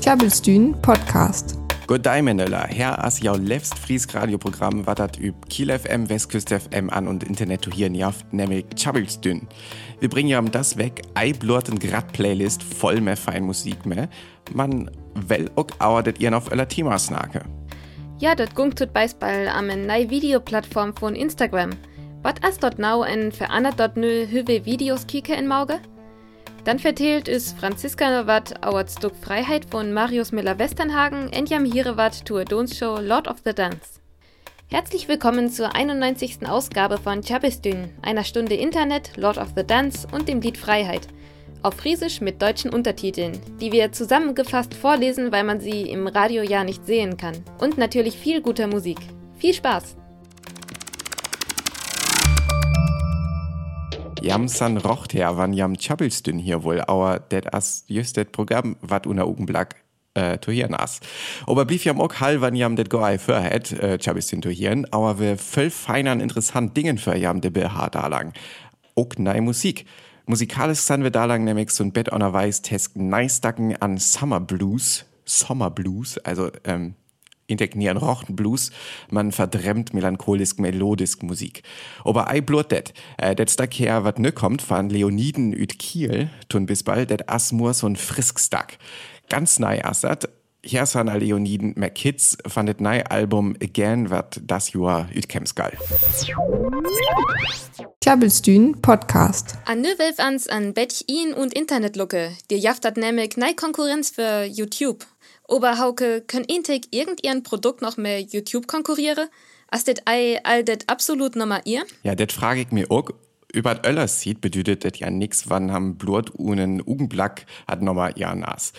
Klabbelstühn Podcast. Good day, Menela. Her as jau lefst Fries Radioprogramm watert üb Kiel FM, Westküste FM an und Internet hier in Jaft, nämlich Chabbelstühn. Wir bringen ja um das weg, ei blurten grad Playlist voll mehr Feinmusik mehr. Man well auch auer ihr auf öller Thema snake. Ja, dat gungt tut Beispiel am en nei Videoplattform von Instagram. Wat as dort now en verandert dort nö hüwe Videos kike in Mauge? Dann verteilt ist Franziska wat auert Stück Freiheit von Marius Müller-Westernhagen Enjam Hirewat Tour Dons-Show Lord of the Dance. Herzlich willkommen zur 91. Ausgabe von Chabistün, einer Stunde Internet, Lord of the Dance und dem Lied Freiheit. Auf Friesisch mit deutschen Untertiteln, die wir zusammengefasst vorlesen, weil man sie im Radio ja nicht sehen kann. Und natürlich viel guter Musik. Viel Spaß! Jamsan rocht her, wann jam Chabelstün hier wohl, aber det as just det Programm wat una Augenblick äh, zu hören as. Aber blieb jam auch hall, wann jam det goai vorhet, äh, Chabelstün zu hören, aber wir voll feinern interessant Dingen für jam de BH da lang. Auch nei Musik. Musikalisch sind wir da lang nämlich so ein Bett on a Weiß tesk neistacken an Summer Blues, Summer Blues, also ähm, integnieren rochten Blues, man verdremmt melancholisk melodisk Musik. Aber ei blot det, äh, det stack her wat nö kommt van Leoniden üt Kiel, tun bis bald det asmur so ein frisk stack. Ganz nei assat, hier san a Leoniden mer Kids fandet nei Album Again wat das Jahr üt Kemskal. Klabbelstühn Podcast. An Nöwelf ans an Bettin und Internetlucke, dir jaftat nämlich nei Konkurrenz für YouTube. Oberhauke, können Intek irgendein Produkt noch mehr YouTube konkurriere? As det ei all det absolut nummer ihr? Ja, det frage ich mir auch. Über Öller sieht bedeutet das ja nix, wann ham Blut unen Ugenblack hat nochmal ja nas.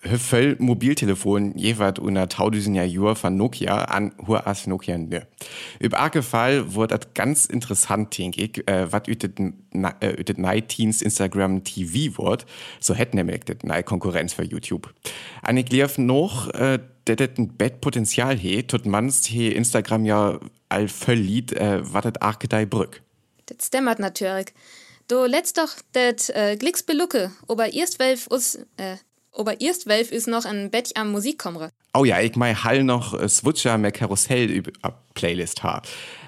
Höffel Mobiltelefon jeweils unter tausend Jahr von Nokia an hur as Nokia nö. Über arge Fall wurde das ganz interessant, denke ich, äh, was ütet, äh, Instagram TV wird, so hätten nämlich das nei Konkurrenz für YouTube. An ich lief noch, äh, der det ein Bettpotenzial he, tut mans he Instagram ja all verliet, äh, was das arge brück. Das stimmt natürlich. Du letzt doch det äh, Glicks belucke, aber erst welf us, äh, aber erst welf ist noch ein Bett am Musikkomre. Oh ja, ich mei hall noch äh, Switcher mehr Karussell über äh, Playlist ha.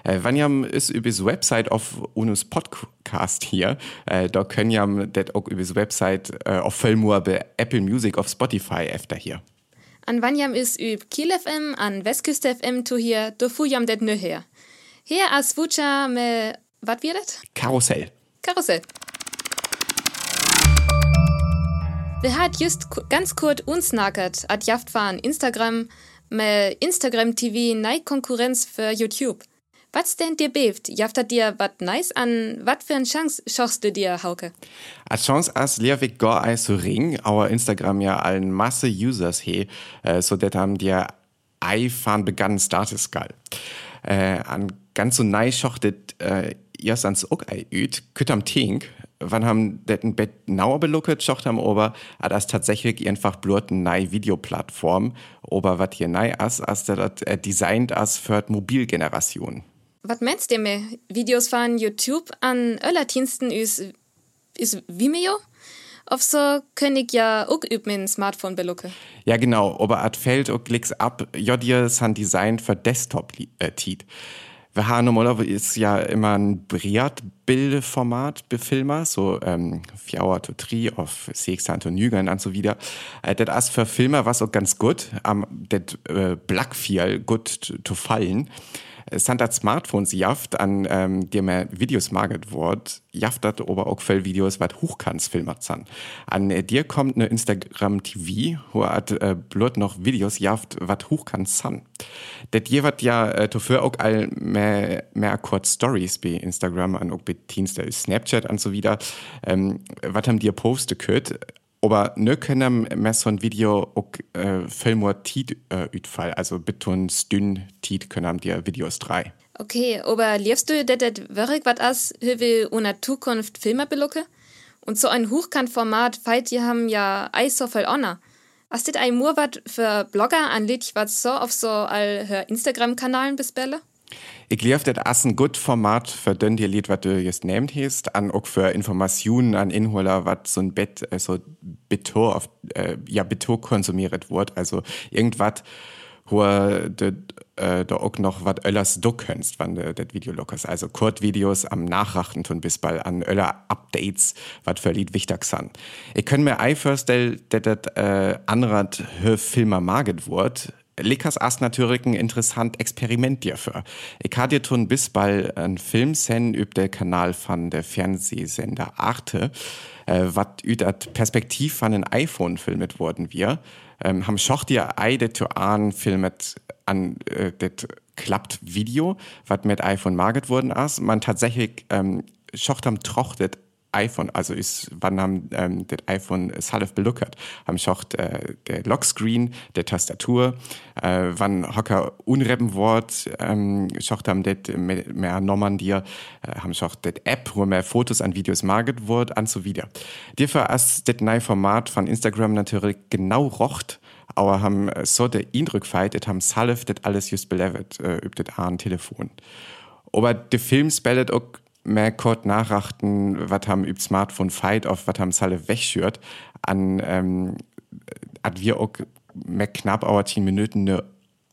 Äh, wann jam ist über die Website auf unus Podcast hier, äh, da können jam det auch über die Website äh, auf Vollmur bei Apple Music auf Spotify efter hier. An wann ist üb Kiel FM, an Westküste FM zu hier, do fu jam det nö her. Hier as Switcher me, wat wird das? Karussell. Karussell. Wir hat just ku- ganz kurz uns nackert, at jaft fahren Instagram, me Instagram TV nei Konkurrenz für YouTube. Was denn dir beeft? Jaft hat dir wat nice an, wat für ein Chance schochst du dir, Hauke? A chance as Lehrweg gar ei so ring, aber Instagram ja allen Masse Users he, äh, so det haben dir iPhone begann Status geil. Äh, an ganz so nei schochtet äh, erst ans ook ei üt, kütt am Tink, wann haben det ein Bett nauer belucket, schocht am Ober, a das tatsächlich einfach blurt nei Videoplattform, ober wat hier nei as, as der dat äh, designt as für Mobilgeneration. Was meinst du mir? Videos von YouTube an Öllerdiensten ist, ist Vimeo? Auf so kann ich ja auch üb mein Smartphone belucke. Ja, genau, aber at fällt auch klicks ab, ja, dir san Design für Desktop-Tiet. Wir haben normalerweise ist ja immer ein Briat-Bildeformat befilmer, so ähm, 4 Hour to 3 auf 16 to Nügern und so wieder. Äh, das ist für Filmer was auch ganz gut, am det äh, Black viel gut to fallen. Das Smartphones jaft an ähm, dem er Videos maget wort, jaft dat aber auch viel Videos wat hochkants filmert san. An äh, dir kommt ne Instagram TV, wo hat äh, blot noch Videos jaft wat hochkants san. Det jeweils ja äh, dafür auch all mehr, mehr kurz Stories bei Instagram an auch bei Dienste Snapchat und so wieder. Ähm, was haben dir poste könnt? Aber ne können mehr so ein Video auch äh, Filmur Tiet äh, utfall, also beton dünn Tiet können dir Videos drei. Okay, aber liebst du det det wirklich wat as, höwe una Zukunft Filme belucke? Und so ein Hochkantformat feit die haben ja ei so viel honor. Hast dit ein Mur wat für Blogger an wat so auf so all Instagram-Kanalen bespelle? Ich glaube, das ist ein gut Format für den dir Lied, was du jetzt nehmt hast, an auch für Informationen an Inholer, was so ein Bett, äh, so Betor auf äh, ja Betrug konsumiert wird. Also irgendwas, wo de, äh, da auch noch was öllers du könntest, wann du das Video lockers. Also Kurzvideos am Nachrachten tun bis bald an öller Updates, was für Lied wichtig sind. Ich kann mir ei vorstellen, dass das äh, anrat Filmer maget wird, Likas as natürlich ein interessant Experiment dafür. Ich hatte dir tun bis bald ein Film sehen über den Kanal von der Fernsehsender Arte, äh, was über Perspektiv von einem iPhone filmet worden wir. Ähm, haben schoch dir eide zu an filmet an äh, das klappt Video, was mit iPhone market worden ist. Man tatsächlich ähm, schocht am trochtet iPhone, also ist, wann haben ähm, das iPhone Salif beluckert, haben schocht äh, der Lockscreen, der Tastatur, äh, wann Hocker unreppen Wort, ähm, schocht haben das mehr Normandier, äh, haben schocht das App, wo mehr Fotos an Videos market wird, an so wieder. Dafür ist das neue Format von Instagram natürlich genau rocht, aber haben äh, so der Eindruck feit, das haben Salif das alles just belevet, äh, übt das an Telefon. Aber der Film spellet auch mehr kurz nachrachten, was haben üb Smartphone fight auf, was haben Salle wegschürt, an, ähm, hat wir auch mehr knapp aber 10 Minuten eine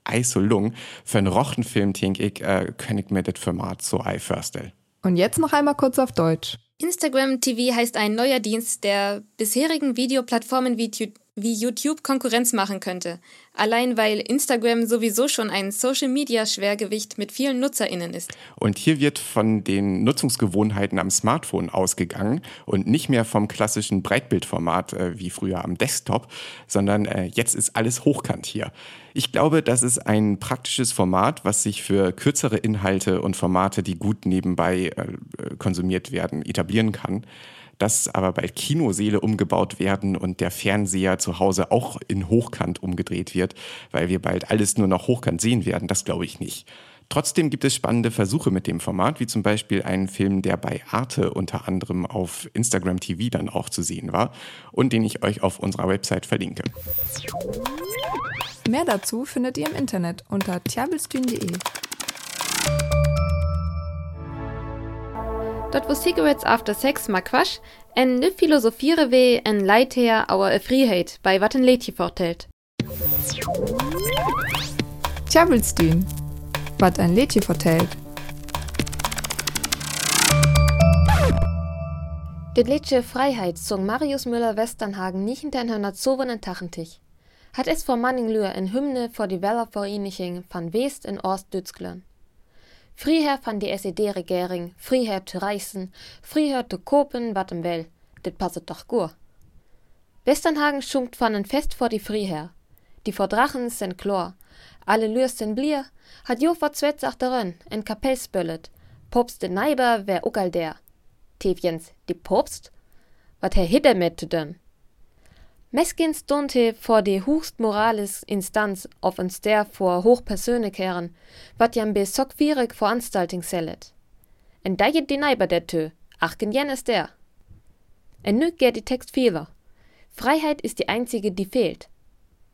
Eisolung. Für einen Rochenfilm, denke ich, äh, kann ich mir das Format so ei vorstellen. Und jetzt noch einmal kurz auf Deutsch. Instagram TV heißt ein neuer Dienst, der bisherigen Videoplattformen wie wie YouTube Konkurrenz machen könnte, allein weil Instagram sowieso schon ein Social-Media-Schwergewicht mit vielen Nutzerinnen ist. Und hier wird von den Nutzungsgewohnheiten am Smartphone ausgegangen und nicht mehr vom klassischen Breitbildformat äh, wie früher am Desktop, sondern äh, jetzt ist alles hochkant hier. Ich glaube, das ist ein praktisches Format, was sich für kürzere Inhalte und Formate, die gut nebenbei äh, konsumiert werden, etablieren kann das aber bei Kinoseele umgebaut werden und der Fernseher zu Hause auch in Hochkant umgedreht wird, weil wir bald alles nur noch hochkant sehen werden, das glaube ich nicht. Trotzdem gibt es spannende Versuche mit dem Format, wie zum Beispiel einen Film, der bei Arte unter anderem auf Instagram TV dann auch zu sehen war und den ich euch auf unserer Website verlinke. Mehr dazu findet ihr im Internet unter tjabelstühn.de. Dort wo Cigarettes after Sex mag quasch, en ne philosophiere we en Leither auer e Friheit bei wat en Lädje vortelt. Tjabelstühn, wat ein Lädje vertellt. Det Lädje Freiheit zog Marius Müller-Westernhagen nicht hinter en hörner zowenen Tachentich. Hat es vor Manninglür en Hymne vor die Wellervereinigung van West in Orst Dützglern. Friher van die SED-Regering, friher te reisen, friher te kopen wat em wel. Dit passet doch gur. Westernhagen schunkt van en Fest vor die Friher. Die vor Drachen sind chlor. Alle lürs sind blier. Hat jo vor Zwetz achterin, en Kapell spöllet. Popst de Neiber wär ugal der. Tevjens, die Popst? Wat her hitter mit denn? Meskin stunde vor de hochst morales Instanz auf uns der vor hochpersönlicheren, wat jam be sockvierig Veranstaltung sellet. En da die Neiber der Tö, ach gen ist der. En nü geht die Text vieler. Freiheit ist die einzige, die fehlt.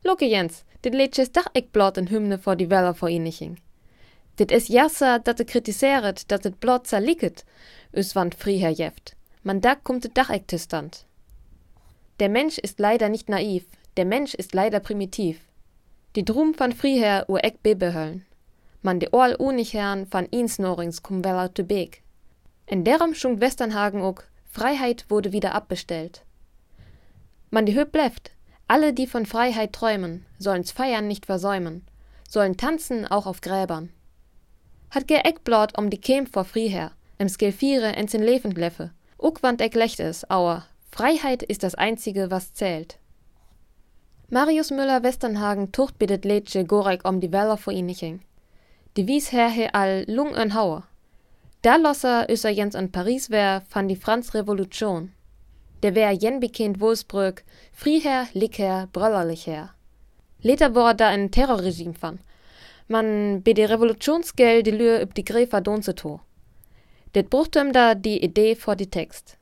Lucke Jens, dit leetjes dach ik blot en Hymne vor die Wellervereinigung. Dit is jasser, dat de kritiseret, dat het blot zerliket, us wand Friher jeft. Man da kommt de dach ek stand. Der Mensch ist leider nicht naiv, der Mensch ist leider primitiv. Die Drum van Friher ur eck bebehöllen. Man de Orl unig herren van Insnorings kum weller te beek. In derum schunkt Westernhagen ook, Freiheit wurde wieder abbestellt. Man die Höp bleft, alle, die von Freiheit träumen, sollen's Feiern nicht versäumen, sollen tanzen auch auf Gräbern. Hat ge Eckblaut um die Kem vor Friher, im Skelfiere ins in Lefentleffe, uck wand eck lecht es, auer, Freiheit ist das Einzige, was zählt. Marius Müller-Westernhagen tucht bittet Lädsche Gorek um die Weller vor ihniching. Die wies her he all lung en Hauer. Da losser üser Jens an Paris wär, fan die Franz Revolution. Der wär jen bekennt Wolfsbrück, Frieher, Licker, Bröllerlicher. Leter war da ein Terrorregime fan. Man be de Revolutionsgel die Lür üb die Gräfer Donzeto. Det bruchtem da die Idee vor die Text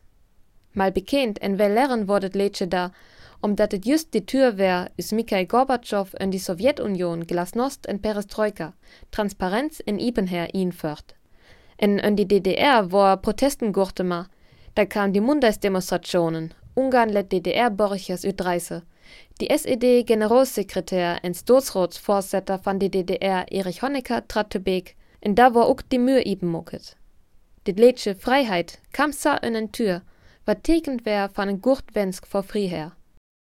mal bekannt en wel lernen wordet Lätsche da, omdat het just die Tür wär, is Mikhail Gorbatschow in die Sowjetunion Glasnost en Perestroika, Transparenz Ibenher ihn fört. En in die DDR war Protesten gurte ma, da kam die Montagsdemonstrationen, Ungarn let DDR Borchers Ü30. Die SED-Generalsekretär en Staatsratsvorsitter van de DDR Erich Honecker trat te beek en da war ook die Mühe eben moket. Dit leedje vrijheid kam sa in en Tür, wat tekend wär van en Gurtwensk vor Friher.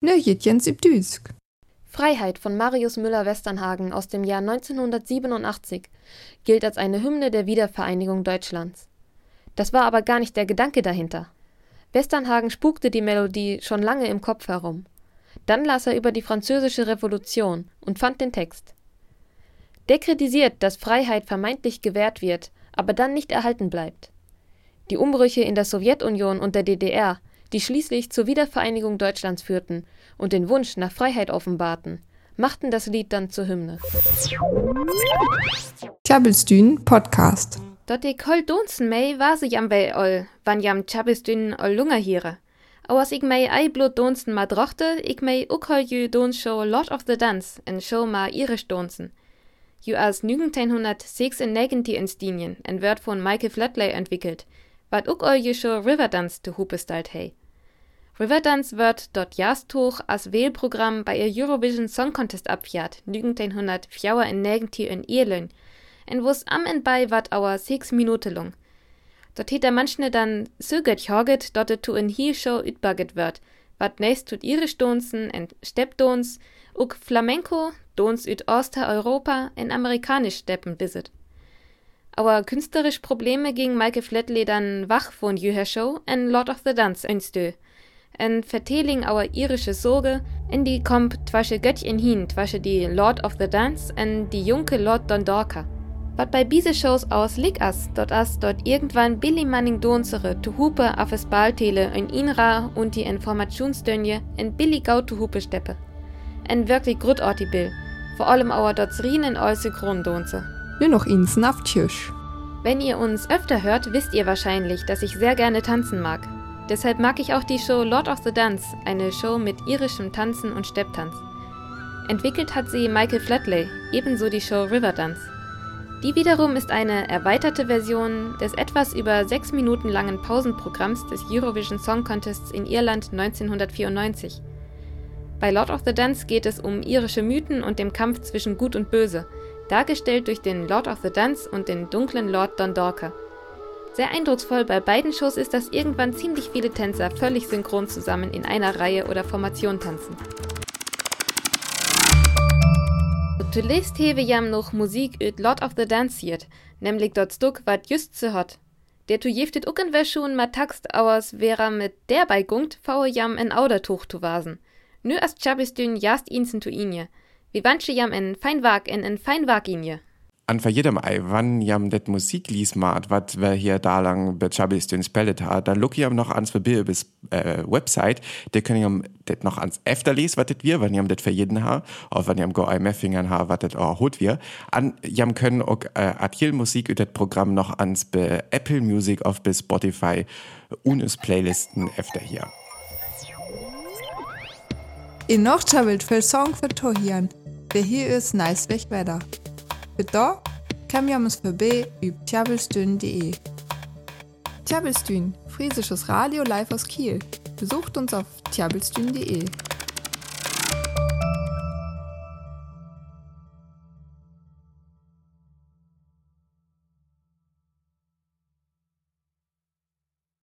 Nö, Jens Düsk. Freiheit von Marius Müller-Westernhagen aus dem Jahr 1987 gilt als eine Hymne der Wiedervereinigung Deutschlands. Das war aber gar nicht der Gedanke dahinter. Westernhagen spukte die Melodie schon lange im Kopf herum. Dann las er über die Französische Revolution und fand den Text. Der kritisiert, dass Freiheit vermeintlich gewährt wird, aber dann nicht erhalten bleibt. Die Umbrüche in der Sowjetunion und der DDR die schließlich zur Wiedervereinigung Deutschlands führten und den Wunsch nach Freiheit offenbarten, machten das Lied dann zur Hymne. Tjabelstün Podcast. Dort ik hol donsen mei war se jam bei ol, wann jam Tjabelstün ol lunger hiere. Auers ik mei ei blut donsen ma drochte, ik mei ook hol jü dons show Lord of the Dance en show ma irisch donsen. Ju as 1996 in Stinien en werd von Michael Flatley entwickelt, wat jü show Riverdance te hoepe stalt hei. Riverdance wird dort jastoch als Wählprogramm bei ihr Eurovision Song Contest abfährt, 1994 in Irland, en wo's am en bei wat auer sechs Minuten lang. Dort hätt er manchne dann so gut jorget, dort tu in hier Show ütbaget wird, wat nächst tut irisch Donsen en Steppdons, uk Flamenco, Dons üt Osteuropa en amerikanisch Steppen bisit. Aber künstlerisch Probleme ging Michael Flatley dann wach von jüher Show en Lord of the Dance einstö en verteling our irische Sorge, en die kommt twasche Göttchen hin, twasche die Lord of the Dance en die junke Lord Dondorka. Wat bei diese Shows aus lig as, dort as dort irgendwann Billy Manning Donzere tu Hupe auf es Baltele in Inra und die Informationsdönje en Billy Gau tu Hupe steppe. En wirklich grutorti Bill, vor allem auer dort Rien äuse Grundonze. Nur noch ins Naftschirsch. Wenn ihr uns öfter hört, wisst ihr wahrscheinlich, dass ich sehr gerne tanzen mag. Deshalb mag ich auch die Show Lord of the Dance, eine Show mit irischem Tanzen und Stepptanz. Entwickelt hat sie Michael Flatley, ebenso die Show Riverdance. Die wiederum ist eine erweiterte Version des etwas über sechs Minuten langen Pausenprogramms des Eurovision Song Contests in Irland 1994. Bei Lord of the Dance geht es um irische Mythen und dem Kampf zwischen Gut und Böse, dargestellt durch den Lord of the Dance und den dunklen Lord Dondorka. Sehr eindrucksvoll bei beiden Shows ist, dass irgendwann ziemlich viele Tänzer völlig synchron zusammen in einer Reihe oder Formation tanzen. Zuletzt hewe jam noch Musik üt Lord of the Dance hiert, nämlich dort Stuck wat just zu hot. Der tu jeftet ucken schon ma Taxt auers wäre mit der bei gungt, faue jam en Audertuch tu wasen. Nö as chabistün jast insen tu inje. Wie wansche jam en Feinwag en en Feinwag inje an für jedem Ei, wann jam det Musik lies mat, wat wer hier da lang bechabis den Spellet hat, da look jam noch ans Verbier bis äh, Website, der können jam det noch ans Efter lies, wat det wir, wann jam det für jeden ha, auch wenn jam go IMF-Fingern ha, wat det auch hot wir. An jam können auch äh, Adil Musik über det Programm noch ans be Apple Music auf bis Spotify unes Playlisten efter hier. In noch wild für Song für Tohian. Der hier ist nice weg weiter. Für kam jammes vorbei über tjabelstün.de. Tjabelstün, friesisches Radio live aus Kiel. Besucht uns auf tjabelstün.de.